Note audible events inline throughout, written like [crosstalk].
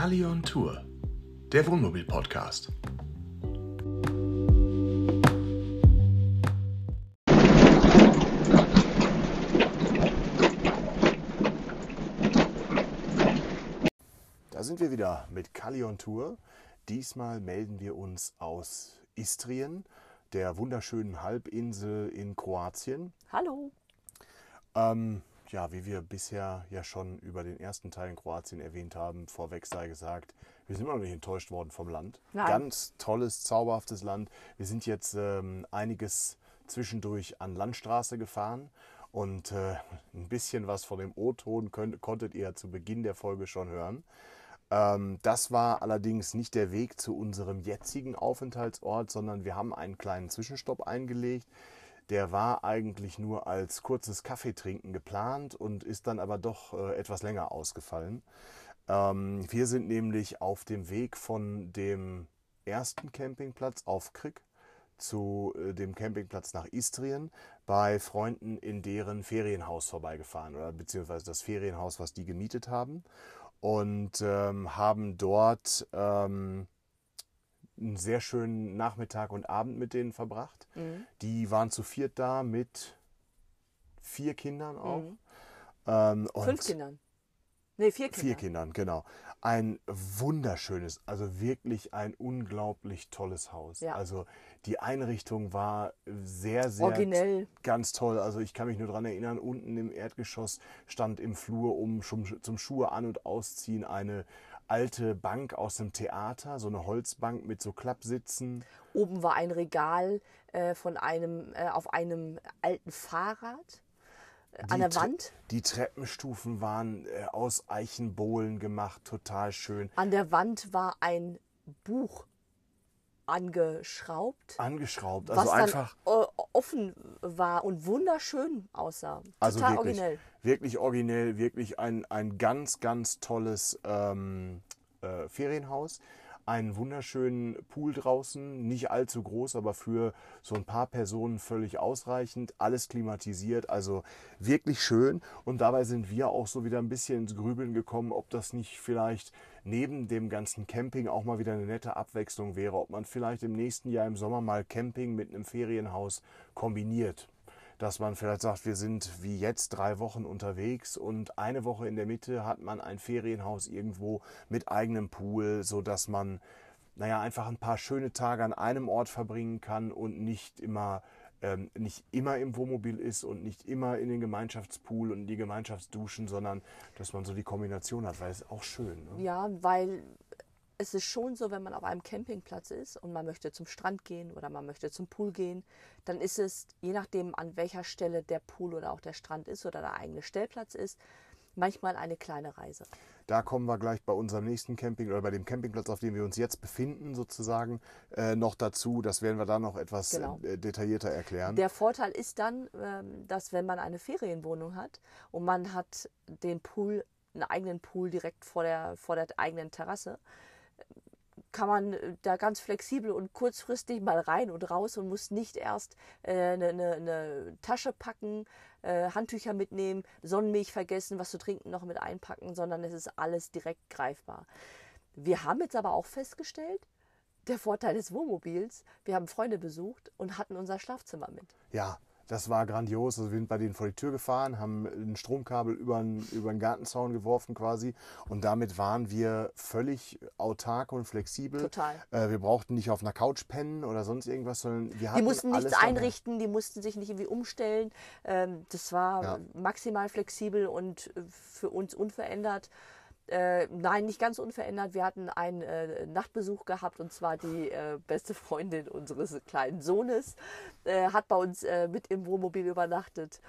Kali on Tour, der Wohnmobil-Podcast. Da sind wir wieder mit Kali on Tour. Diesmal melden wir uns aus Istrien, der wunderschönen Halbinsel in Kroatien. Hallo. Ähm, ja, wie wir bisher ja schon über den ersten Teil in Kroatien erwähnt haben, vorweg sei gesagt, wir sind immer noch nicht enttäuscht worden vom Land. Nein. Ganz tolles, zauberhaftes Land. Wir sind jetzt ähm, einiges zwischendurch an Landstraße gefahren und äh, ein bisschen was von dem O-Ton konntet ihr zu Beginn der Folge schon hören. Ähm, das war allerdings nicht der Weg zu unserem jetzigen Aufenthaltsort, sondern wir haben einen kleinen Zwischenstopp eingelegt. Der war eigentlich nur als kurzes Kaffeetrinken geplant und ist dann aber doch äh, etwas länger ausgefallen. Ähm, wir sind nämlich auf dem Weg von dem ersten Campingplatz auf Krick zu äh, dem Campingplatz nach Istrien bei Freunden in deren Ferienhaus vorbeigefahren oder beziehungsweise das Ferienhaus, was die gemietet haben und ähm, haben dort ähm, einen sehr schönen Nachmittag und Abend mit denen verbracht. Mhm. Die waren zu viert da mit vier Kindern auch. Mhm. Ähm, Fünf Kindern. Nee, vier Kinder. Vier Kindern, genau. Ein wunderschönes, also wirklich ein unglaublich tolles Haus. Ja. Also die Einrichtung war sehr, sehr Originell. ganz toll. Also ich kann mich nur daran erinnern, unten im Erdgeschoss stand im Flur um zum, zum Schuhe an- und ausziehen eine alte Bank aus dem Theater, so eine Holzbank mit so Klappsitzen. Oben war ein Regal äh, von einem, äh, auf einem alten Fahrrad äh, an Die der Tre- Wand. Die Treppenstufen waren äh, aus Eichenbohlen gemacht, total schön. An der Wand war ein Buch angeschraubt, Angeschraubt, was also dann einfach äh, offen war und wunderschön aussah. Also Total wirklich, originell. wirklich originell, wirklich ein, ein ganz, ganz tolles ähm, äh, Ferienhaus. Einen wunderschönen Pool draußen, nicht allzu groß, aber für so ein paar Personen völlig ausreichend. Alles klimatisiert, also wirklich schön. Und dabei sind wir auch so wieder ein bisschen ins Grübeln gekommen, ob das nicht vielleicht neben dem ganzen Camping auch mal wieder eine nette Abwechslung wäre, ob man vielleicht im nächsten Jahr im Sommer mal Camping mit einem Ferienhaus kombiniert. Dass man vielleicht sagt, wir sind wie jetzt drei Wochen unterwegs und eine Woche in der Mitte hat man ein Ferienhaus irgendwo mit eigenem Pool, so dass man naja einfach ein paar schöne Tage an einem Ort verbringen kann und nicht immer ähm, nicht immer im Wohnmobil ist und nicht immer in den Gemeinschaftspool und die Gemeinschaftsduschen, sondern dass man so die Kombination hat, weil es auch schön. Ne? Ja, weil es ist schon so, wenn man auf einem Campingplatz ist und man möchte zum Strand gehen oder man möchte zum Pool gehen, dann ist es, je nachdem an welcher Stelle der Pool oder auch der Strand ist oder der eigene Stellplatz ist, manchmal eine kleine Reise. Da kommen wir gleich bei unserem nächsten Camping oder bei dem Campingplatz, auf dem wir uns jetzt befinden, sozusagen, äh, noch dazu. Das werden wir dann noch etwas Genau. äh, detaillierter erklären. Der Vorteil ist dann, ähm, dass wenn man eine Ferienwohnung hat und man hat den Pool, einen eigenen Pool direkt vor der, vor der eigenen Terrasse, kann man äh, da ganz flexibel und kurzfristig mal rein und raus und muss nicht erst äh, eine, eine, eine Tasche packen, äh, Handtücher mitnehmen, Sonnenmilch vergessen, was zu trinken noch mit einpacken, sondern es ist alles direkt greifbar. Wir haben jetzt aber auch festgestellt, der Vorteil des Wohnmobils, wir haben Freunde besucht und hatten unser Schlafzimmer mit. Ja, das war grandios. Also wir sind bei denen vor die Tür gefahren, haben ein Stromkabel über den, über den Gartenzaun geworfen quasi. Und damit waren wir völlig autark und flexibel. Total. Äh, wir brauchten nicht auf einer Couch pennen oder sonst irgendwas, sondern wir hatten Die mussten nichts einrichten, die mussten sich nicht irgendwie umstellen. Ähm, das war Ja. maximal flexibel und äh, für uns unverändert. Äh, nein, nicht ganz unverändert. Wir hatten einen äh, Nachtbesuch gehabt und zwar die äh, beste Freundin unseres kleinen Sohnes äh, hat bei uns äh, mit im Wohnmobil übernachtet.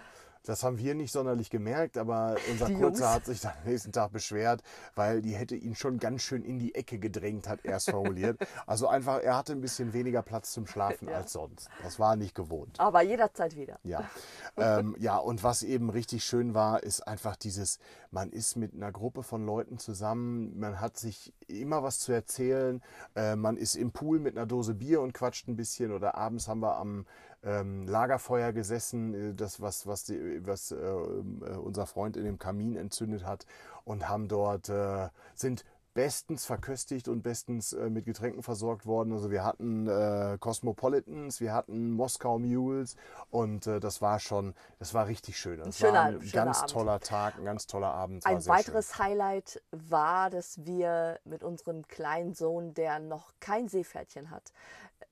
Das haben wir nicht sonderlich gemerkt, aber unser Die Kurzer Jungs. hat sich dann am nächsten Tag beschwert, weil die hätte ihn schon ganz schön in die Ecke gedrängt, hat er es formuliert. [laughs] Also einfach, er hatte ein bisschen weniger Platz zum Schlafen Ja. als sonst. Das war nicht gewohnt. Aber jederzeit wieder. Ja. [laughs] ähm, ja, und was eben richtig schön war, ist einfach dieses, man ist mit einer Gruppe von Leuten zusammen, man hat sich immer was zu erzählen, äh, man ist im Pool mit einer Dose Bier und quatscht ein bisschen oder abends haben wir am ähm, Lagerfeuer gesessen, äh, das was, was, die, was äh, äh, unser Freund in dem Kamin entzündet hat und haben dort, äh, sind bestens verköstigt und bestens äh, mit Getränken versorgt worden. Also wir hatten äh, Cosmopolitans, wir hatten Moskau Mules und äh, das war schon, das war richtig schön. Das schöner- war ein schöner ganz Abend. toller Tag, ein ganz toller Abend. Ein weiteres Highlight war, dass wir mit unserem kleinen Sohn, der noch kein Seepferdchen hat,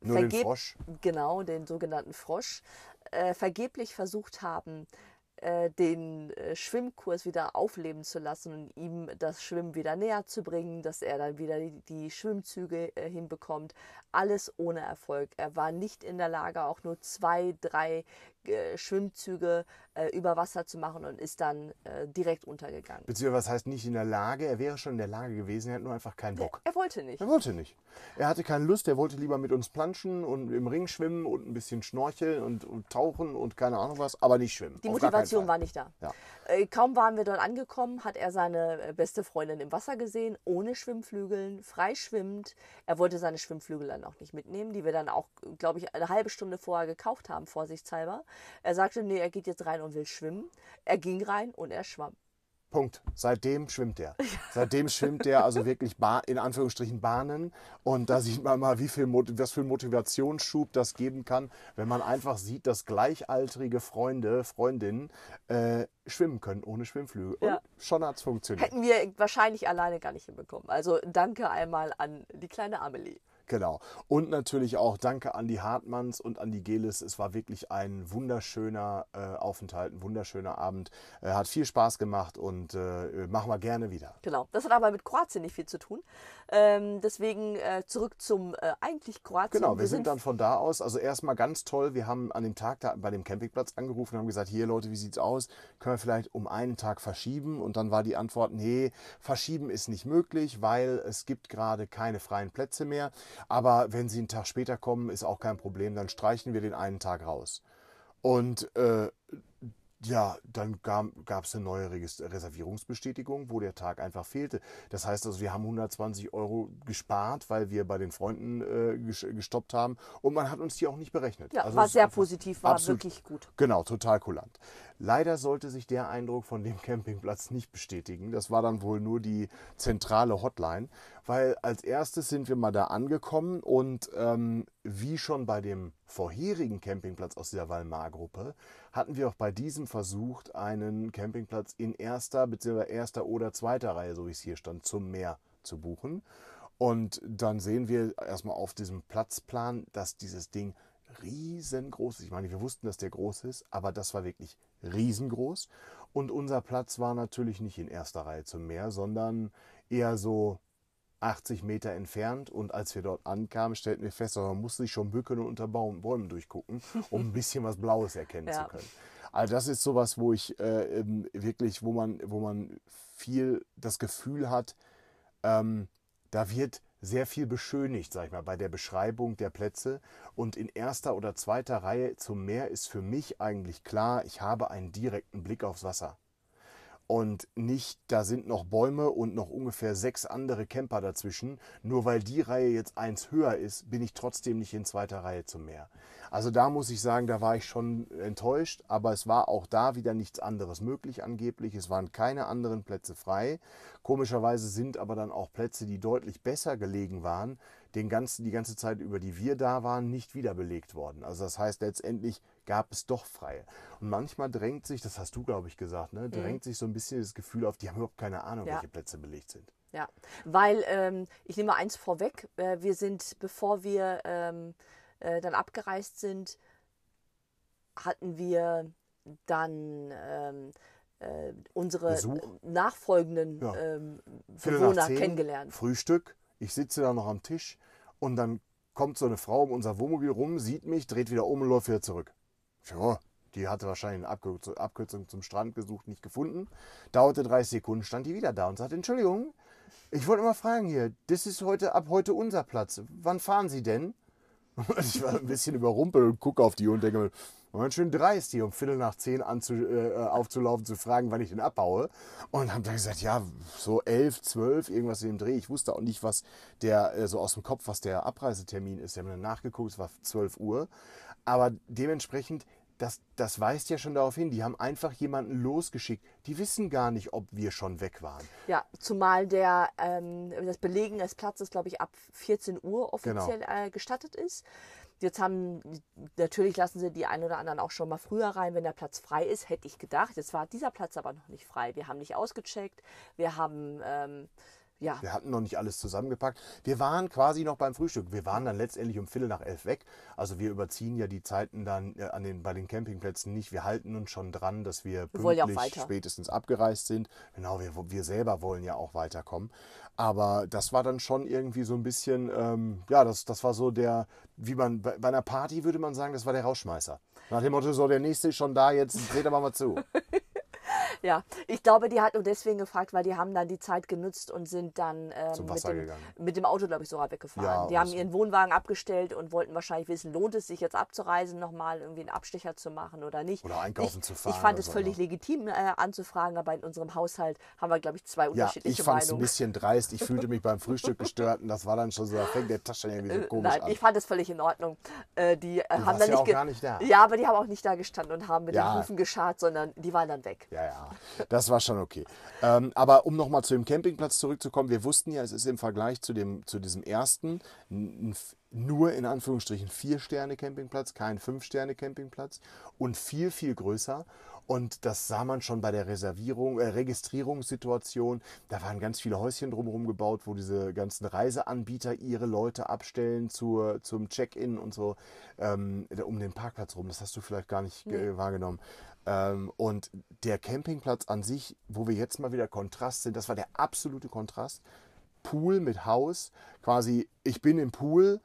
Nur den Frosch. genau den sogenannten Frosch, äh, vergeblich versucht haben, den äh, Schwimmkurs wieder aufleben zu lassen und ihm das Schwimmen wieder näher zu bringen, dass er dann wieder die, die Schwimmzüge äh, hinbekommt. Alles ohne Erfolg. Er war nicht in der Lage, auch nur zwei, drei äh, Schwimmzüge äh, über Wasser zu machen und ist dann äh, direkt untergegangen. Beziehungsweise was heißt nicht in der Lage? Er wäre schon in der Lage gewesen, er hat nur einfach keinen Bock. Er wollte nicht. Er wollte nicht. Er hatte keine Lust, er wollte lieber mit uns planschen und im Ring schwimmen und ein bisschen schnorcheln und, und tauchen und keine Ahnung was, aber nicht schwimmen. Die Motivation war nicht da. Ja. Äh, Kaum waren wir dort angekommen, hat er seine äh, beste Freundin im Wasser gesehen, ohne Schwimmflügeln, frei schwimmend. Er wollte seine Schwimmflügel dann auch nicht mitnehmen, die wir dann auch, glaube ich, eine halbe Stunde vorher gekauft haben, vorsichtshalber. Er sagte, nee, er geht jetzt rein und will schwimmen. Er ging rein und er schwamm. Punkt. Seitdem schwimmt er. Seitdem schwimmt er also wirklich in Anführungsstrichen Bahnen. Und da sieht man mal, wie viel was für einen Motivationsschub das geben kann, wenn man einfach sieht, dass gleichaltrige Freunde, Freundinnen äh, schwimmen können ohne Schwimmflügel. Und Ja. schon hat es funktioniert. Hätten wir wahrscheinlich alleine gar nicht hinbekommen. Also danke einmal an die kleine Amelie. Genau. Und natürlich auch danke an die Hartmanns und an die Gelis. Es war wirklich ein wunderschöner äh, Aufenthalt, ein wunderschöner Abend. Äh, hat viel Spaß gemacht und äh, machen wir gerne wieder. Genau. Das hat aber mit Kroatien nicht viel zu tun. Ähm, deswegen äh, zurück zum äh, eigentlich Kroatien. Genau, wir, sind dann von da aus, also erstmal ganz toll, wir haben an dem Tag da bei dem Campingplatz angerufen und haben gesagt, hier Leute, wie sieht's aus? Können wir vielleicht um einen Tag verschieben? Und dann war die Antwort, nee, verschieben ist nicht möglich, weil es gibt gerade keine freien Plätze mehr. Aber wenn Sie einen Tag später kommen, ist auch kein Problem, dann streichen wir den einen Tag raus. Und äh, ja, dann gab es eine neue Reservierungsbestätigung, wo der Tag einfach fehlte. Das heißt also, wir haben 120 Euro gespart, weil wir bei den Freunden äh, ges- gestoppt haben. Und man hat uns die auch nicht berechnet. Ja, Also war sehr positiv, war absolut- wirklich gut. Genau, total kulant. Leider sollte sich der Eindruck von dem Campingplatz nicht bestätigen. Das war dann wohl nur die zentrale Hotline, weil als erstes sind wir mal da angekommen und ähm, wie schon bei dem vorherigen Campingplatz aus dieser Valmar-Gruppe hatten wir auch bei diesem versucht, einen Campingplatz in erster bzw. erster oder zweiter Reihe, so wie es hier stand, zum Meer zu buchen. Und dann sehen wir erstmal auf diesem Platzplan, dass dieses Ding riesengroß ist. Ich meine, wir wussten, dass der groß ist, aber das war wirklich riesengroß. Und unser Platz war natürlich nicht in erster Reihe zum Meer, sondern eher so 80 Meter entfernt. Und als wir dort ankamen, stellten wir fest, man musste sich schon bücken und unter Baum, Bäumen durchgucken, um ein bisschen was Blaues erkennen Ja. zu können. Also das ist sowas, wo ich äh, ähm, wirklich, wo man, wo man viel das Gefühl hat, ähm, da wird sehr viel beschönigt, sag ich mal, bei der Beschreibung der Plätze. Und in erster oder zweiter Reihe zum Meer ist für mich eigentlich klar, ich habe einen direkten Blick aufs Wasser. Und nicht, da sind noch Bäume und noch ungefähr sechs andere Camper dazwischen. Nur weil die Reihe jetzt eins höher ist, bin ich trotzdem nicht in zweiter Reihe zum Meer. Also da muss ich sagen, da war ich schon enttäuscht, aber es war auch da wieder nichts anderes möglich angeblich. Es waren keine anderen Plätze frei. Komischerweise sind aber dann auch Plätze, die deutlich besser gelegen waren, den ganzen, die ganze Zeit, über die wir da waren, nicht wieder belegt worden. Also das heißt, letztendlich gab es doch freie. Und manchmal drängt sich, das hast du, glaube ich, gesagt, ne, drängt sich so ein bisschen das Gefühl auf, die haben überhaupt keine Ahnung, Ja. welche Plätze belegt sind. Ja, weil ähm, ich nehme mal eins vorweg. Äh, wir sind, bevor wir ähm, äh, dann abgereist sind, hatten wir dann ähm, äh, unsere Besuch? nachfolgenden Ja. ähm, nach Bewohner zehn, kennengelernt. Frühstück, ich sitze da noch am Tisch und dann kommt so eine Frau um unser Wohnmobil rum, sieht mich, dreht wieder um und läuft wieder zurück. Ja, die hatte wahrscheinlich eine Abkürzung, zum Strand gesucht, nicht gefunden. Dauerte 30 Sekunden, stand die wieder da und sagte, Entschuldigung, ich wollte mal fragen hier, das ist heute ab heute unser Platz. Wann fahren Sie denn? [laughs] Ich war ein bisschen überrumpelt und gucke auf die und denke mir, Moment, schön dreist, hier um Viertel nach zehn anzu, äh, aufzulaufen, zu fragen, wann ich denn abhaue. Und habe dann gesagt, ja, so elf, zwölf, irgendwas in dem Dreh. Ich wusste auch nicht, was der, äh, so aus dem Kopf, was der Abreisetermin ist. Wir haben dann nachgeguckt, es war 12 Uhr. Aber dementsprechend, das, das weist ja schon darauf hin, die haben einfach jemanden losgeschickt. Die wissen gar nicht, ob wir schon weg waren. Ja, zumal der, ähm, das Belegen des Platzes, glaube ich, ab 14 Uhr offiziell Genau. äh, gestattet ist. Jetzt haben, natürlich lassen sie die einen oder anderen auch schon mal früher rein, wenn der Platz frei ist, hätte ich gedacht. Jetzt war dieser Platz aber noch nicht frei. Wir haben nicht ausgecheckt. Wir haben, ähm, ja, Wir hatten noch nicht alles zusammengepackt. Wir waren quasi noch beim Frühstück. Wir waren dann letztendlich um Viertel nach elf weg. Also wir überziehen ja die Zeiten dann äh, an den, bei den Campingplätzen nicht. Wir halten uns schon dran, dass wir Wir pünktlich weiter. spätestens abgereist sind. Genau, wir, wir selber wollen ja auch weiterkommen. Aber das war dann schon irgendwie so ein bisschen, ähm, ja, das, das war so der, wie man, bei, bei einer Party würde man sagen, das war der Rausschmeißer. Nach dem Motto, so der nächste ist schon da, jetzt dreht aber mal zu. [laughs] Ja, ich glaube, die hat nur deswegen gefragt, weil die haben dann die Zeit genutzt und sind dann ähm, mit, dem, mit dem Auto, glaube ich, sogar weggefahren. Ja, die haben ihren Wohnwagen abgestellt und wollten wahrscheinlich wissen, lohnt es sich jetzt abzureisen, nochmal irgendwie einen Abstecher zu machen oder nicht. Oder einkaufen ich, zu fahren Ich fand oder es so, völlig ja. legitim äh, anzufragen, aber in unserem Haushalt haben wir, glaube ich, zwei Ja, unterschiedliche ich fand es ein Meinungen. bisschen dreist. Ich fühlte mich beim Frühstück [laughs] gestört und das war dann schon so, da fängt der Tasch dann irgendwie so komisch Nein, an. ich fand es völlig in Ordnung. Äh, die äh, haben warst dann ja nicht auch gar nicht da. Ja, aber die haben auch nicht da gestanden und haben mit Ja. den Hufen geschart, sondern die waren dann weg. Ja, ja, das war schon okay. Ähm, aber um nochmal zu dem Campingplatz zurückzukommen, wir wussten ja, es ist im Vergleich zu, dem, zu diesem ersten nur in Anführungsstrichen Vier-Sterne-Campingplatz, kein Fünf-Sterne-Campingplatz und viel, viel größer. Und das sah man schon bei der Reservierung, äh, Registrierungssituation. Da waren ganz viele Häuschen drumherum gebaut, wo diese ganzen Reiseanbieter ihre Leute abstellen zur, zum Check-in und so ähm, um den Parkplatz rum. Das hast du vielleicht gar nicht äh, wahrgenommen. Ähm, und der Campingplatz an sich, wo wir jetzt mal wieder Kontrast sind, das war der absolute Kontrast. Pool mit Haus, quasi, ich bin im Pool,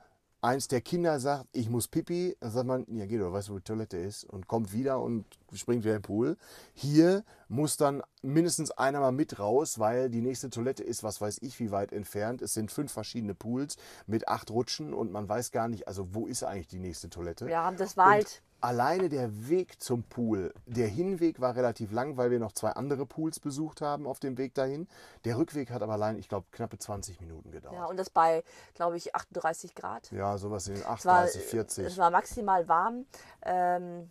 eins der Kinder sagt, ich muss pipi, dann sagt man, ja geh doch, weißt du, wo die Toilette ist und kommt wieder und springt wieder im Pool. Hier muss dann mindestens einer mal mit raus, weil die nächste Toilette ist, was weiß ich, wie weit entfernt. Es sind fünf verschiedene Pools mit acht Rutschen und man weiß gar nicht, also wo ist eigentlich die nächste Toilette? Ja, das war Und. Alleine der Weg zum Pool, der Hinweg war relativ lang, weil wir noch zwei andere Pools besucht haben auf dem Weg dahin. Der Rückweg hat aber allein, ich glaube, knappe 20 Minuten gedauert. Ja, und das bei, glaube ich, 38 Grad. Ja, sowas in den Es war, 38, 40. es war maximal warm. Ähm,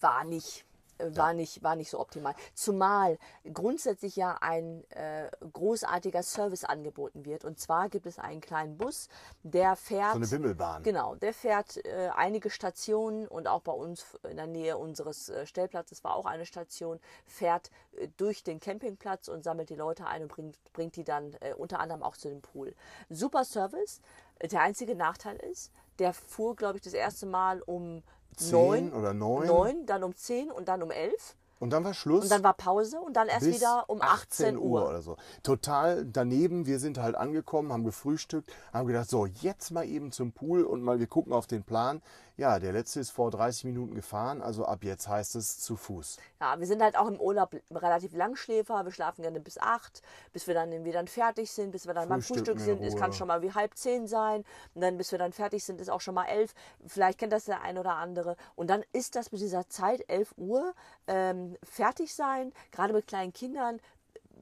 war nicht. War, nicht, war nicht so optimal. Zumal grundsätzlich ja ein äh, großartiger Service angeboten wird. Und zwar gibt es einen kleinen Bus, der fährt. so eine Bimmelbahn. Genau, der fährt äh, einige Stationen und auch bei uns in der Nähe unseres äh, Stellplatzes war auch eine Station, fährt äh, durch den Campingplatz und sammelt die Leute ein und bringt, bringt die dann äh, unter anderem auch zu dem Pool. Super Service. Der einzige Nachteil ist, der fuhr, glaube ich, das erste Mal um Zehn neun, oder neun. neun, dann um zehn und dann um elf. Und dann war Schluss. Und dann war Pause und dann erst wieder um 18 Uhr. oder so. Total daneben. Wir sind halt angekommen, haben gefrühstückt, haben gedacht, so, jetzt mal eben zum Pool und mal wir gucken auf den Plan. Ja, der letzte ist vor 30 Minuten gefahren, also ab jetzt heißt es zu Fuß. Ja, wir sind halt auch im Urlaub relativ Langschläfer. Wir schlafen gerne bis acht, bis wir dann dann fertig sind, bis wir dann beim Frühstück in sind. Es kann schon mal wie halb zehn sein. Und dann, bis wir dann fertig sind, ist auch schon mal elf. Vielleicht kennt das der ein oder andere. Und dann ist das mit dieser Zeit, 11 Uhr, ähm, fertig sein, gerade mit kleinen Kindern,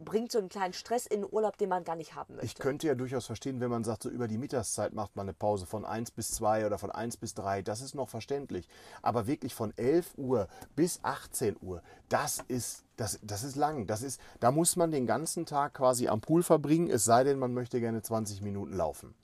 bringt so einen kleinen Stress in den Urlaub, den man gar nicht haben möchte. Ich könnte ja durchaus verstehen, wenn man sagt, so über die Mittagszeit macht man eine Pause von 1 bis 2 oder von 1 bis 3, das ist noch verständlich. Aber wirklich von 11 Uhr bis 18 Uhr, das ist, das, das ist lang. Das ist, da muss man den ganzen Tag quasi am Pool verbringen, es sei denn, man möchte gerne 20 Minuten laufen.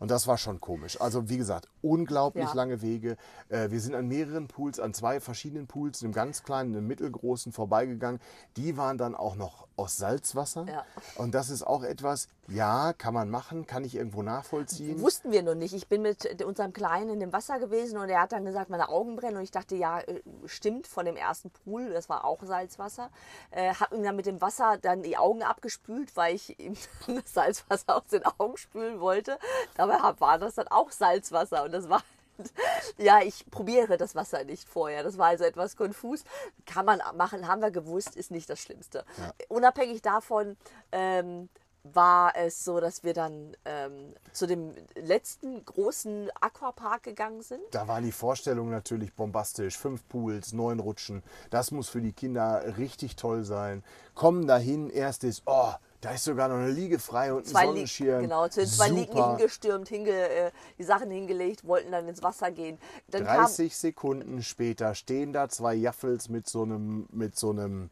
Und das war schon komisch. Also wie gesagt, unglaublich Ja. lange Wege. Äh, wir sind an mehreren Pools, an zwei verschiedenen Pools, einem ganz kleinen, einem mittelgroßen vorbeigegangen. Die waren dann auch noch aus Salzwasser. Ja. Und das ist auch etwas, ja, kann man machen, kann ich irgendwo nachvollziehen. Wussten wir noch nicht. Ich bin mit unserem Kleinen in dem Wasser gewesen und er hat dann gesagt, meine Augen brennen. Und ich dachte, ja, äh, stimmt, von dem ersten Pool, das war auch Salzwasser. Äh, hab ihm dann mit dem Wasser dann die Augen abgespült, weil ich ihm [laughs] das Salzwasser aus den Augen spülen wollte. Dabei war das dann auch Salzwasser und das war [laughs] ja, ich probiere das Wasser nicht vorher. Das war also etwas konfus. Kann man machen, haben wir gewusst, ist nicht das Schlimmste. Unabhängig davon ähm, war es so, dass wir dann ähm, zu dem letzten großen Aquapark gegangen sind. Da war die Vorstellung natürlich bombastisch. Fünf Pools, neun Rutschen. Das muss für die Kinder richtig toll sein. Kommen dahin, erstes, oh, Da ist sogar noch eine Liege frei und ein Zwei Sonnenschirm. genau, zu den zwei Liegen hingestürmt, hinge, äh, die Sachen hingelegt, wollten dann ins Wasser gehen. Dann kam, 30 Sekunden später stehen da zwei Jaffels mit so einem, mit so einem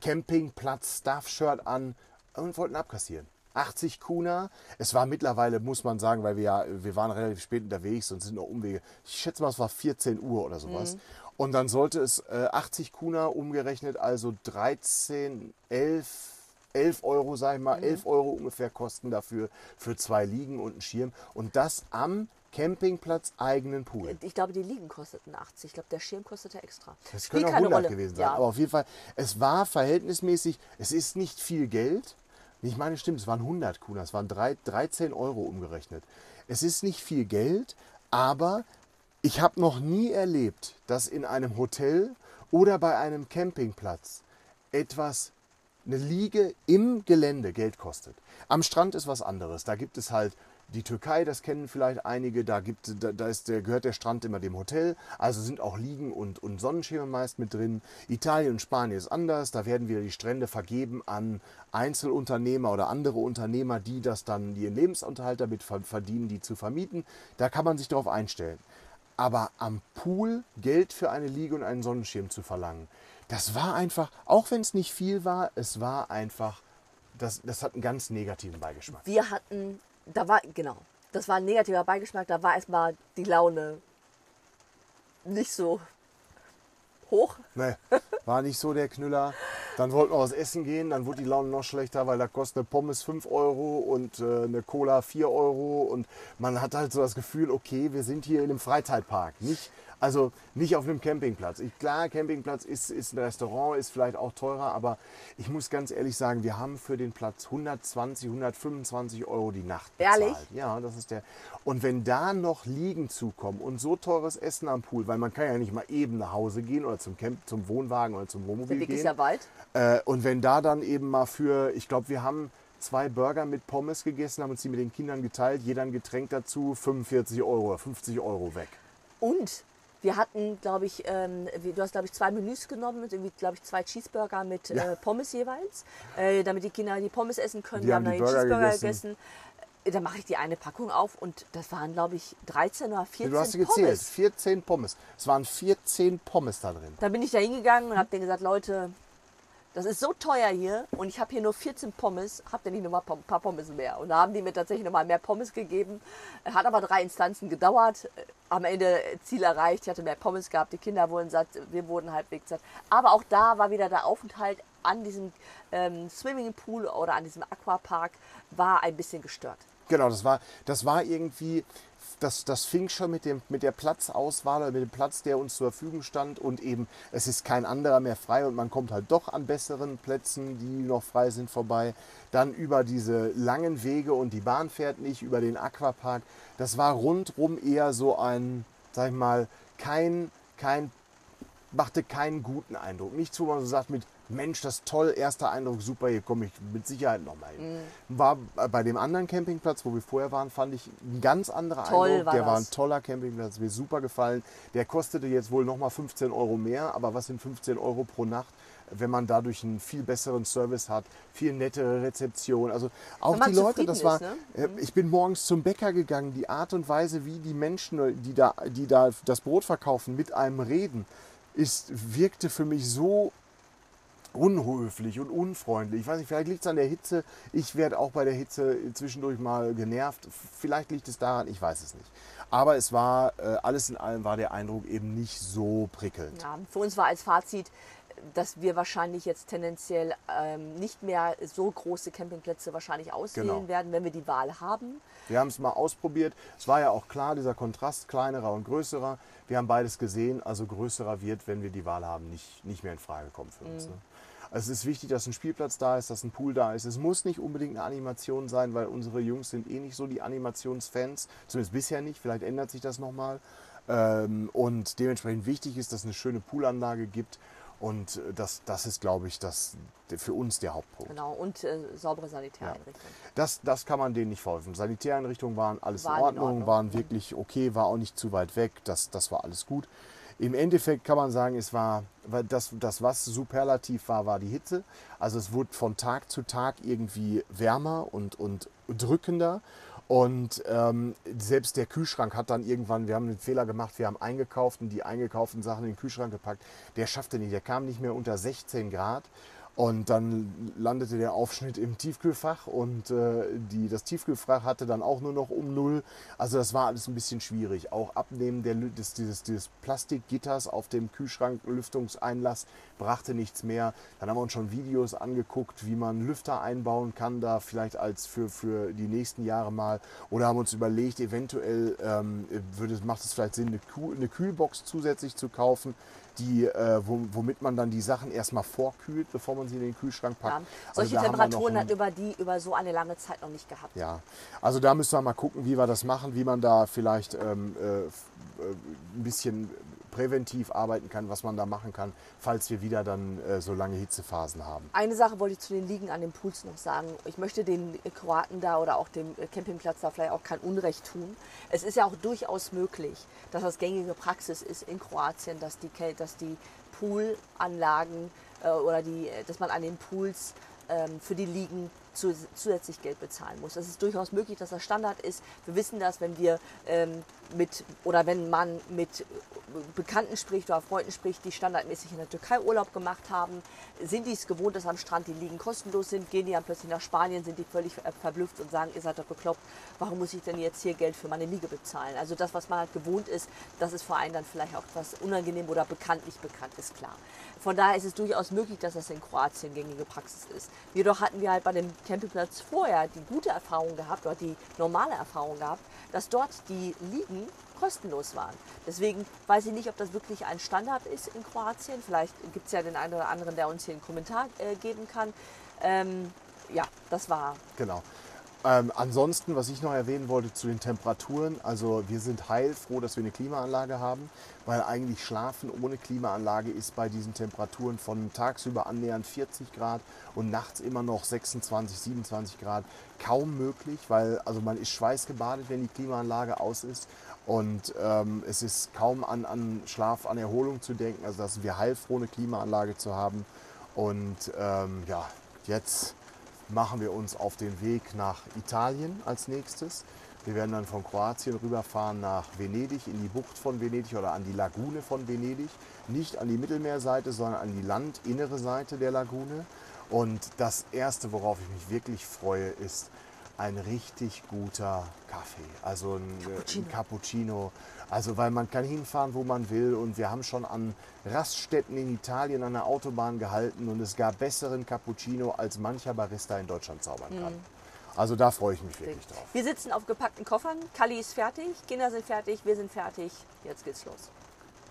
Campingplatz-Staff-Shirt an und wollten abkassieren. 80 Kuna. Es war mittlerweile, muss man sagen, weil wir ja, wir waren relativ spät unterwegs und sind noch Umwege. Ich schätze mal, es war 14 Uhr oder sowas. Und dann sollte es äh, 80 Kuna umgerechnet, also 13, 11, 11 Euro, sag ich mal, 11 Euro ungefähr kosten dafür für zwei Liegen und einen Schirm. Und das am Campingplatz eigenen Pool. ich glaube, die Liegen kosteten 80. Ich glaube, der Schirm kostete extra. Das Spielt können auch keine 100 Rolle. gewesen sein. Ja. Aber auf jeden Fall, es war verhältnismäßig, es ist nicht viel Geld. Ich meine, stimmt, es waren 100 Kuna, es waren drei, 13 Euro umgerechnet. Es ist nicht viel Geld, aber ich habe noch nie erlebt, dass in einem Hotel oder bei einem Campingplatz etwas, eine Liege im Gelände Geld kostet. Am Strand ist was anderes. Da gibt es halt die Türkei, das kennen vielleicht einige, da, gibt, da, da ist der, gehört der Strand immer dem Hotel, also sind auch Liegen und, und Sonnenschirme meist mit drin. Italien und Spanien ist anders, da werden wieder die Strände vergeben an Einzelunternehmer oder andere Unternehmer, die das dann ihren Lebensunterhalt damit ver- verdienen, die zu vermieten. Da kann man sich darauf einstellen. Aber am Pool Geld für eine Liege und einen Sonnenschirm zu verlangen, das war einfach, auch wenn es nicht viel war, es war einfach, das, das hat einen ganz negativen Beigeschmack. Wir hatten, da war, genau, das war ein negativer Beigeschmack, da war erstmal die Laune nicht so hoch. Nee, war nicht so der Knüller. Dann wollten wir was essen gehen, dann wurde die Laune noch schlechter, weil da kostet eine Pommes 5 Euro und äh, eine Cola 4 Euro. Und man hat halt so das Gefühl, okay, wir sind hier in einem Freizeitpark. Nicht, also nicht auf einem Campingplatz. Ich, klar, Campingplatz ist, ist ein Restaurant, ist vielleicht auch teurer, aber ich muss ganz ehrlich sagen, wir haben für den Platz 120, 125 Euro die Nacht bezahlt. Ehrlich? Ja, das ist der. Und wenn da noch Liegen zukommen und so teures Essen am Pool, weil man kann ja nicht mal eben nach Hause gehen oder zum Camp, zum Wohnwagen oder zum Der Wohnmobil Weg ist gehen. ja weit. Äh, und wenn da dann eben mal für, ich glaube, wir haben zwei Burger mit Pommes gegessen, haben uns die mit den Kindern geteilt, jeder ein Getränk dazu, 45 Euro oder 50 Euro weg. Und wir hatten, glaube ich, ähm, du hast, glaube ich, zwei Menüs genommen, glaube ich, zwei Cheeseburger mit Ja. äh, Pommes jeweils, äh, damit die Kinder die Pommes essen können. Die wir haben haben die Burger Cheeseburger gegessen. gegessen. Äh, Da mache ich die eine Packung auf und das waren, glaube ich, 13 oder 14 Du hast gezählt, Pommes. 14 Pommes. Es waren 14 Pommes da drin. Da bin ich da hingegangen und habe denen gesagt, Leute, das ist so teuer hier und ich habe hier nur 14 Pommes, habt ihr nicht noch mal ein paar Pommes mehr? Und da haben die mir tatsächlich noch mal mehr Pommes gegeben. Hat aber drei Instanzen gedauert. Äh, Am Ende Ziel erreicht. Ich hatte mehr Pommes gehabt, die Kinder wurden satt, wir wurden halbwegs satt. Aber auch da war wieder der Aufenthalt an diesem ähm, Swimmingpool oder an diesem Aquapark war ein bisschen gestört. Genau, das war, das war irgendwie, das, das fing schon mit, dem, mit der Platzauswahl oder mit dem Platz, der uns zur Verfügung stand und eben, es ist kein anderer mehr frei und man kommt halt doch an besseren Plätzen, die noch frei sind, vorbei. Dann über diese langen Wege und die Bahn fährt nicht, über den Aquapark. Das war rundrum eher so ein, sag ich mal, kein, kein machte keinen guten Eindruck. Nichts, wo man so sagt mit, Mensch, das ist toll, erster Eindruck, super, hier komme ich mit Sicherheit nochmal hin. Mhm. War bei dem anderen Campingplatz, wo wir vorher waren, fand ich ein ganz anderer Toll Eindruck. war Der war ein toller Campingplatz, mir super gefallen. Der kostete jetzt wohl nochmal 15 Euro mehr, aber was sind 15 Euro pro Nacht? wenn man dadurch einen viel besseren Service hat, viel nettere Rezeption. Also auch die Leute, das war, ist, ne? äh, ich bin morgens zum Bäcker gegangen, die Art und Weise, wie die Menschen, die da, die da das Brot verkaufen, mit einem reden, ist, wirkte für mich so unhöflich und unfreundlich. Ich weiß nicht, vielleicht liegt es an der Hitze. Ich werde auch bei der Hitze zwischendurch mal genervt. Vielleicht liegt es daran, ich weiß es nicht. Aber es war, äh, alles in allem war der Eindruck eben nicht so prickelnd. Ja, für uns war als Fazit, dass wir wahrscheinlich jetzt tendenziell ähm, nicht mehr so große Campingplätze wahrscheinlich auswählen Genau. werden, wenn wir die Wahl haben. Wir haben es mal ausprobiert. Es war ja auch klar, dieser Kontrast kleinerer und größerer. Wir haben beides gesehen. Also größerer wird, wenn wir die Wahl haben, nicht, nicht mehr in Frage kommen für uns. Ne? Also es ist wichtig, dass ein Spielplatz da ist, dass ein Pool da ist. Es muss nicht unbedingt eine Animation sein, weil unsere Jungs sind eh nicht so die Animationsfans. Zumindest bisher nicht. Vielleicht ändert sich das nochmal. Ähm, und dementsprechend wichtig ist, dass es eine schöne Poolanlage gibt. Und äh, das, das ist, glaube ich, das, für uns der Hauptpunkt. Genau, und äh, saubere Sanitäreinrichtungen. Das, das kann man denen nicht vorwerfen. Sanitäreinrichtungen waren alles Waren in in Ordnung, Ordnung. waren wirklich okay, war auch nicht zu weit weg, das, das war alles gut. im Endeffekt kann man sagen, es war, das, das, was superlativ war, war die Hitze. Also es wurde von Tag zu Tag irgendwie wärmer und, und drückender. Und ähm, selbst der Kühlschrank hat dann irgendwann, wir haben einen Fehler gemacht, wir haben eingekauft und die eingekauften Sachen in den Kühlschrank gepackt. Der schaffte nicht, der kam nicht mehr unter 16 Grad. Und dann landete der Aufschnitt im Tiefkühlfach und äh, die, das Tiefkühlfach hatte dann auch nur noch um null. Also das war alles ein bisschen schwierig. Auch Abnehmen der, des, dieses, dieses Plastikgitters auf dem Kühlschranklüftungseinlass brachte nichts mehr. Dann haben wir uns schon Videos angeguckt, wie man Lüfter einbauen kann, da vielleicht als für, für die nächsten Jahre mal. Oder haben uns überlegt, eventuell ähm, würde, macht es vielleicht Sinn, eine, Kühl, eine Kühlbox zusätzlich zu kaufen die, äh, womit man dann die Sachen erstmal vorkühlt, bevor man sie in den Kühlschrank packt. Ja. Solche also Temperaturen hat über die über so eine lange Zeit noch nicht gehabt. Ja, also da müssen wir mal gucken, wie wir das machen, wie man da vielleicht ähm, äh, äh ein bisschen präventiv arbeiten kann, was man da machen kann, falls wir wieder dann äh, so lange Hitzephasen haben. Eine Sache wollte ich zu den Liegen an den Pools noch sagen. Ich möchte den Kroaten da oder auch dem Campingplatz da vielleicht auch kein Unrecht tun. Es ist ja auch durchaus möglich, dass das gängige Praxis ist in Kroatien, dass die, dass die Poolanlagen äh, oder die, dass man an den Pools ähm, für die Liegen zusätzlich Geld bezahlen muss. Das ist durchaus möglich, dass das Standard ist. Wir wissen das, wenn wir ähm, mit oder wenn man mit Bekannten spricht oder Freunden spricht, die standardmäßig in der Türkei Urlaub gemacht haben, sind die es gewohnt, dass am Strand die Liegen kostenlos sind, gehen die dann plötzlich nach Spanien, sind die völlig verblüfft und sagen, ihr seid doch bekloppt, warum muss ich denn jetzt hier Geld für meine Liege bezahlen? Also das, was man halt gewohnt ist, das ist vor allem dann vielleicht auch etwas unangenehm oder bekanntlich bekannt, ist klar. Von daher ist es durchaus möglich, dass das in Kroatien gängige Praxis ist. Jedoch hatten wir halt bei dem Campingplatz vorher die gute Erfahrung gehabt oder die normale Erfahrung gehabt, dass dort die Liegen kostenlos waren. Deswegen weiß ich nicht, ob das wirklich ein Standard ist in Kroatien. Vielleicht gibt es ja den einen oder anderen, der uns hier einen Kommentar äh, geben kann. Ähm, ja, das war. Genau. Ähm, ansonsten, was ich noch erwähnen wollte zu den Temperaturen, also wir sind heilfroh, dass wir eine Klimaanlage haben, weil eigentlich Schlafen ohne Klimaanlage ist bei diesen Temperaturen von tagsüber annähernd 40 Grad und nachts immer noch 26, 27 Grad kaum möglich, weil also man ist schweißgebadet, wenn die Klimaanlage aus ist. Und ähm, es ist kaum an, an Schlaf, an Erholung zu denken, also dass wir heilfroh eine Klimaanlage zu haben. Und ähm, ja, jetzt machen wir uns auf den Weg nach Italien als nächstes. Wir werden dann von Kroatien rüberfahren nach Venedig, in die Bucht von Venedig oder an die Lagune von Venedig. Nicht an die Mittelmeerseite, sondern an die landinnere Seite der Lagune. Und das Erste, worauf ich mich wirklich freue, ist ein richtig guter Kaffee. Also ein Cappuccino. ein Cappuccino. Also weil man kann hinfahren, wo man will. Und wir haben schon an Raststätten in Italien an der Autobahn gehalten und es gab besseren Cappuccino, als mancher Barista in Deutschland zaubern kann. Mhm. Also da freue ich mich wirklich drauf. Wir sitzen auf gepackten Koffern. Kali ist fertig, Kinder sind fertig, wir sind fertig. Jetzt geht's los.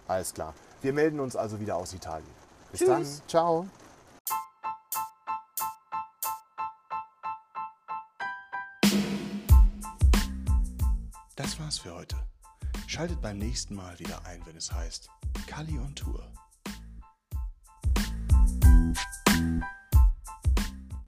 Alles klar. Wir melden uns also wieder aus Italien. Bis Tschüss. dann. Ciao. war's für heute. Schaltet beim nächsten Mal wieder ein, wenn es heißt Kali on Tour.